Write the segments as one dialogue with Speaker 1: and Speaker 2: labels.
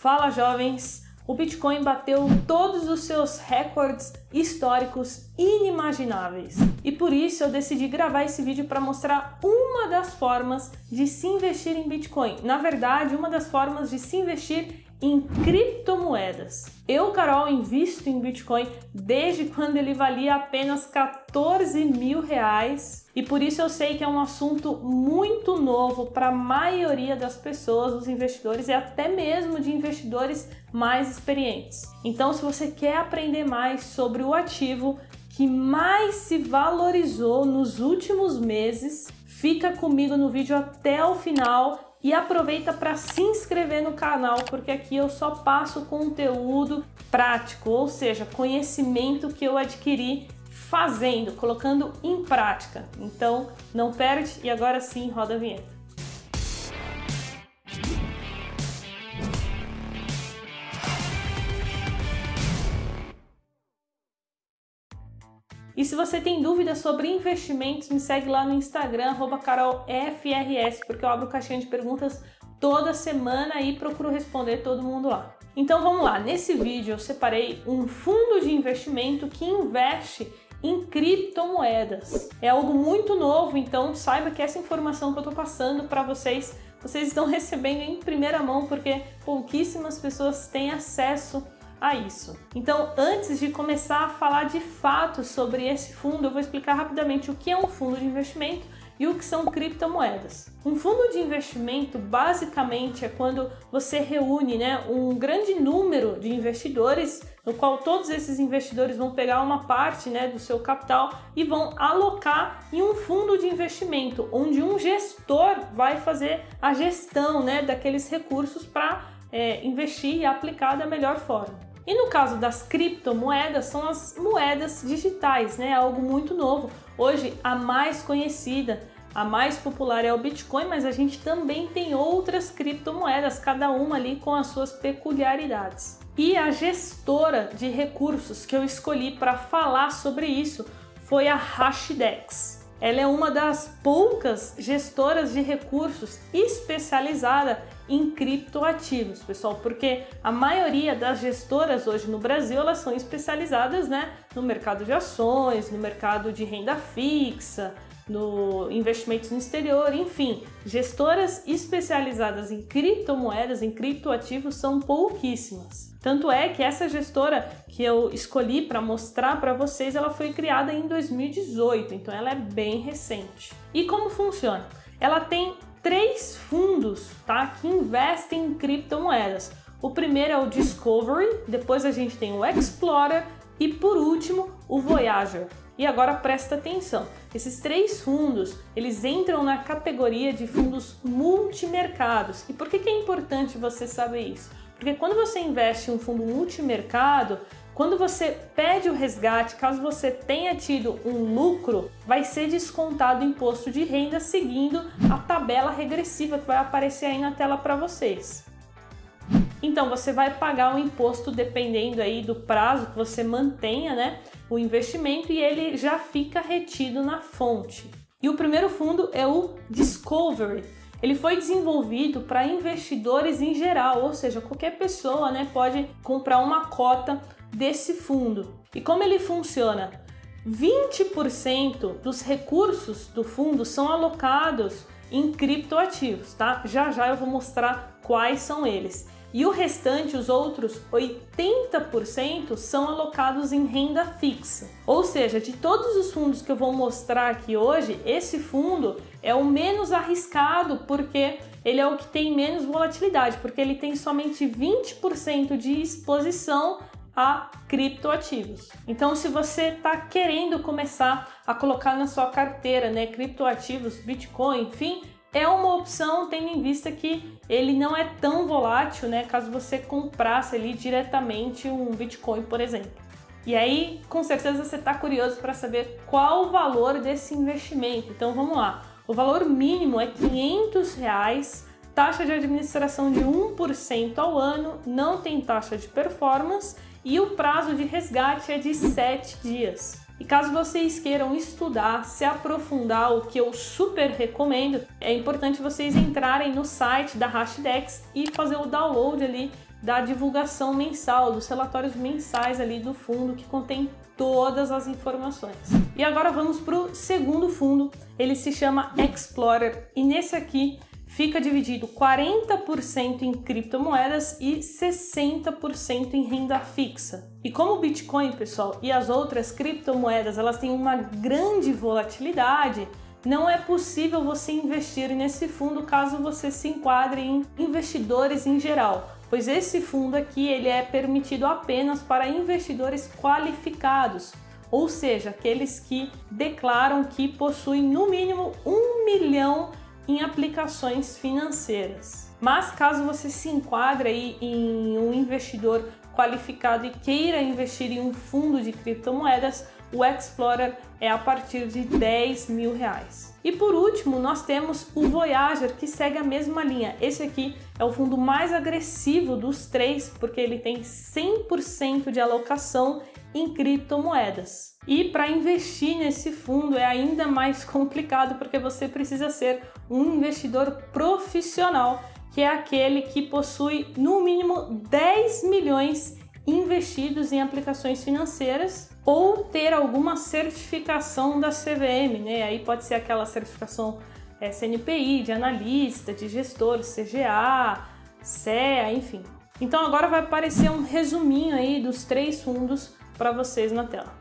Speaker 1: Fala jovens! O Bitcoin bateu todos os seus recordes históricos inimagináveis. E por isso eu decidi gravar esse vídeo para mostrar uma das formas de se investir em Bitcoin. Na verdade, uma das formas de se investir em criptomoedas. Eu, Carol, invisto em Bitcoin desde quando ele valia apenas 14 mil reais e por isso eu sei que é um assunto muito novo para a maioria das pessoas, dos investidores e até mesmo de investidores mais experientes. Então, se você quer aprender mais sobre o ativo que mais se valorizou nos últimos meses, fica comigo no vídeo até o final e aproveita para se inscrever no canal, porque aqui eu só passo conteúdo prático, ou seja, conhecimento que eu adquiri fazendo, colocando em prática. Então, não perde e agora sim roda a vinheta. E se você tem dúvidas sobre investimentos, me segue lá no Instagram, carolfrs, porque eu abro caixinha de perguntas toda semana e procuro responder todo mundo lá. Então vamos lá, nesse vídeo eu separei um fundo de investimento que investe em criptomoedas. É algo muito novo, então saiba que essa informação que eu estou passando para vocês, vocês estão recebendo em primeira mão, porque pouquíssimas pessoas têm acesso a isso. Então, antes de começar a falar de fato sobre esse fundo, eu vou explicar rapidamente o que é um fundo de investimento e o que são criptomoedas. Um fundo de investimento basicamente é quando você reúne né, um grande número de investidores, no qual todos esses investidores vão pegar uma parte né, do seu capital e vão alocar em um fundo de investimento, onde um gestor vai fazer a gestão né, daqueles recursos para é, investir e aplicar da melhor forma. E no caso das criptomoedas, são as moedas digitais, né? Algo muito novo. Hoje, a mais conhecida, a mais popular é o Bitcoin, mas a gente também tem outras criptomoedas, cada uma ali com as suas peculiaridades. E a gestora de recursos que eu escolhi para falar sobre isso foi a Hashdex. Ela é uma das poucas gestoras de recursos especializada em criptoativos, pessoal, porque a maioria das gestoras hoje no Brasil elas são especializadas, né, no mercado de ações, no mercado de renda fixa, no investimentos no exterior, enfim, gestoras especializadas em criptomoedas, em criptoativos são pouquíssimas. Tanto é que essa gestora que eu escolhi para mostrar para vocês, ela foi criada em 2018, então ela é bem recente. E como funciona? Ela tem três fundos, tá, que investem em criptomoedas. O primeiro é o Discovery, depois a gente tem o Explorer e por último o Voyager. E agora presta atenção. Esses três fundos, eles entram na categoria de fundos multimercados. E por que, que é importante você saber isso? Porque quando você investe em um fundo multimercado, quando você pede o resgate, caso você tenha tido um lucro, vai ser descontado o imposto de renda seguindo a tabela regressiva que vai aparecer aí na tela para vocês. Então você vai pagar o imposto dependendo aí do prazo que você mantenha, né, o investimento e ele já fica retido na fonte. E o primeiro fundo é o Discovery. Ele foi desenvolvido para investidores em geral, ou seja, qualquer pessoa, né, pode comprar uma cota desse fundo. E como ele funciona? 20% dos recursos do fundo são alocados em criptoativos, tá? Já já eu vou mostrar quais são eles. E o restante, os outros 80%, são alocados em renda fixa. Ou seja, de todos os fundos que eu vou mostrar aqui hoje, esse fundo é o menos arriscado porque ele é o que tem menos volatilidade, porque ele tem somente 20% de exposição a criptoativos. Então, se você está querendo começar a colocar na sua carteira, né, criptoativos, Bitcoin, enfim, é uma opção tendo em vista que ele não é tão volátil, né? Caso você comprasse ali diretamente um Bitcoin, por exemplo. E aí, com certeza você está curioso para saber qual o valor desse investimento. Então, vamos lá. O valor mínimo é 500 reais, taxa de administração de 1% ao ano, não tem taxa de performance e o prazo de resgate é de 7 dias. E caso vocês queiram estudar, se aprofundar, o que eu super recomendo, é importante vocês entrarem no site da Hashdex e fazer o download ali da divulgação mensal, dos relatórios mensais ali do fundo que contém todas as informações. E agora vamos para o segundo fundo, ele se chama Explorer e nesse aqui fica dividido 40% em criptomoedas e 60% em renda fixa. E como o Bitcoin, pessoal, e as outras criptomoedas, elas têm uma grande volatilidade, não é possível você investir nesse fundo caso você se enquadre em investidores em geral pois esse fundo aqui ele é permitido apenas para investidores qualificados, ou seja, aqueles que declaram que possuem no mínimo um milhão em aplicações financeiras. Mas caso você se enquadre aí em um investidor qualificado e queira investir em um fundo de criptomoedas, o Explorer é a partir de 10 mil reais. E por último, nós temos o Voyager, que segue a mesma linha. Esse aqui é o fundo mais agressivo dos três, porque ele tem 100% de alocação em criptomoedas. E para investir nesse fundo é ainda mais complicado, porque você precisa ser um investidor profissional, que é aquele que possui no mínimo 10 milhões investidos em aplicações financeiras ou ter alguma certificação da CVM, né? Aí pode ser aquela certificação é, CNPI, de analista, de gestor, CGA, CEA, enfim. Então agora vai aparecer um resuminho aí dos três fundos para vocês na tela.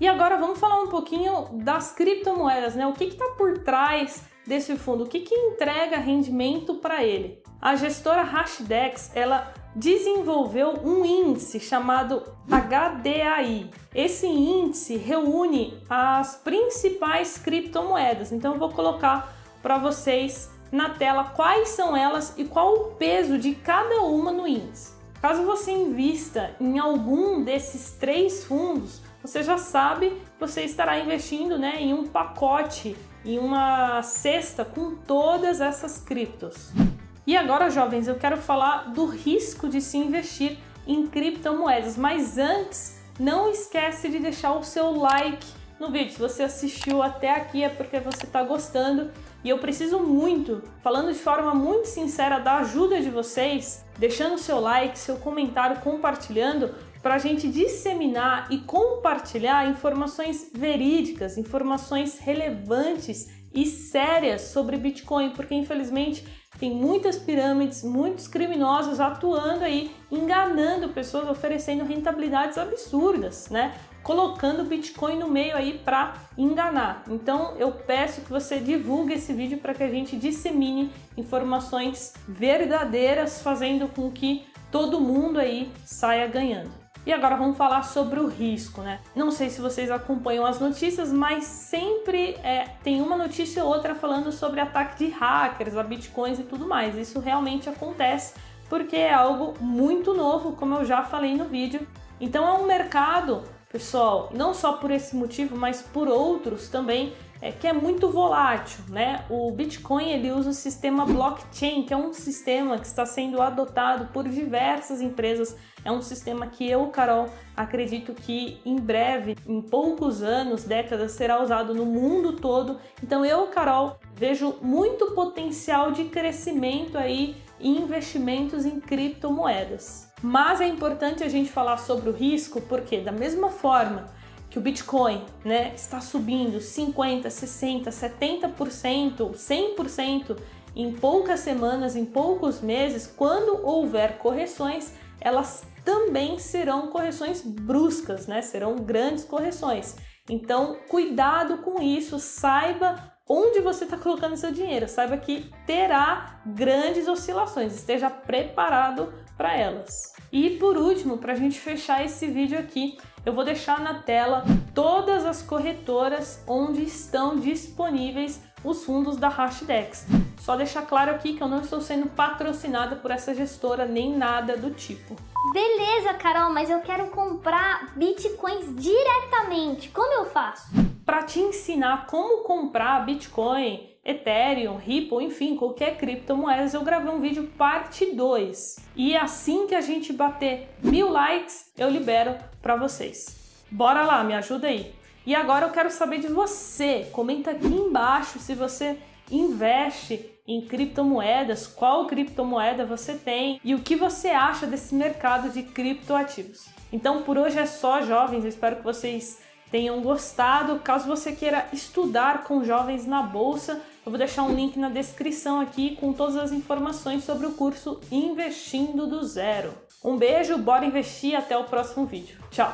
Speaker 1: E agora vamos falar um pouquinho das criptomoedas, né? O que está por trás desse fundo? O que, que entrega rendimento para ele? A gestora Hashdex, ela desenvolveu um índice chamado HDAI. Esse índice reúne as principais criptomoedas. Então eu vou colocar para vocês na tela quais são elas e qual o peso de cada uma no índice. Caso você invista em algum desses três fundos, você já sabe que você estará investindo né, em um pacote, em uma cesta com todas essas criptos. E agora, jovens, eu quero falar do risco de se investir em criptomoedas, mas antes, não esquece de deixar o seu like no vídeo. Se você assistiu até aqui é porque você está gostando e eu preciso muito, falando de forma muito sincera, da ajuda de vocês, deixando seu like, seu comentário, compartilhando, para a gente disseminar e compartilhar informações verídicas, informações relevantes e sérias sobre Bitcoin, porque infelizmente tem muitas pirâmides, muitos criminosos atuando aí, enganando pessoas, oferecendo rentabilidades absurdas, né? Colocando Bitcoin no meio aí para enganar. Então eu peço que você divulgue esse vídeo para que a gente dissemine informações verdadeiras, fazendo com que todo mundo aí saia ganhando. E agora vamos falar sobre o risco, né? Não sei se vocês acompanham as notícias, mas sempre é, tem uma notícia ou outra falando sobre ataque de hackers a bitcoins e tudo mais. Isso realmente acontece porque é algo muito novo, como eu já falei no vídeo. Então é um mercado, pessoal, não só por esse motivo, mas por outros também, é que é muito volátil, né? O Bitcoin ele usa o sistema blockchain, que é um sistema que está sendo adotado por diversas empresas. É um sistema que eu, Carol, acredito que em breve, em poucos anos, décadas, será usado no mundo todo. Então eu, Carol, vejo muito potencial de crescimento aí em investimentos em criptomoedas. Mas é importante a gente falar sobre o risco, porque da mesma forma que o Bitcoin né, está subindo 50%, 60%, 70%, 100% em poucas semanas, em poucos meses, quando houver correções, elas também serão correções bruscas, né? Serão grandes correções. Então, cuidado com isso, saiba onde você está colocando seu dinheiro, saiba que terá grandes oscilações, esteja preparado para elas. E por último, para a gente fechar esse vídeo aqui, eu vou deixar na tela todas as corretoras onde estão disponíveis os fundos da Hashdex. Só deixar claro aqui que eu não estou sendo patrocinada por essa gestora nem nada do tipo.
Speaker 2: Beleza, Carol, mas eu quero comprar bitcoins diretamente. Como eu faço?
Speaker 1: Para te ensinar como comprar Bitcoin, Ethereum, Ripple, enfim, qualquer criptomoedas, eu gravei um vídeo parte 2. E assim que a gente bater mil likes, eu libero para vocês. Bora lá, me ajuda aí. E agora eu quero saber de você. Comenta aqui embaixo se você investe em criptomoedas, qual criptomoeda você tem e o que você acha desse mercado de criptoativos. Então por hoje é só, jovens. Eu espero que vocês tenham gostado. Caso você queira estudar com jovens na bolsa, eu vou deixar um link na descrição aqui com todas as informações sobre o curso Investindo do Zero. Um beijo, bora investir, até o próximo vídeo. Tchau!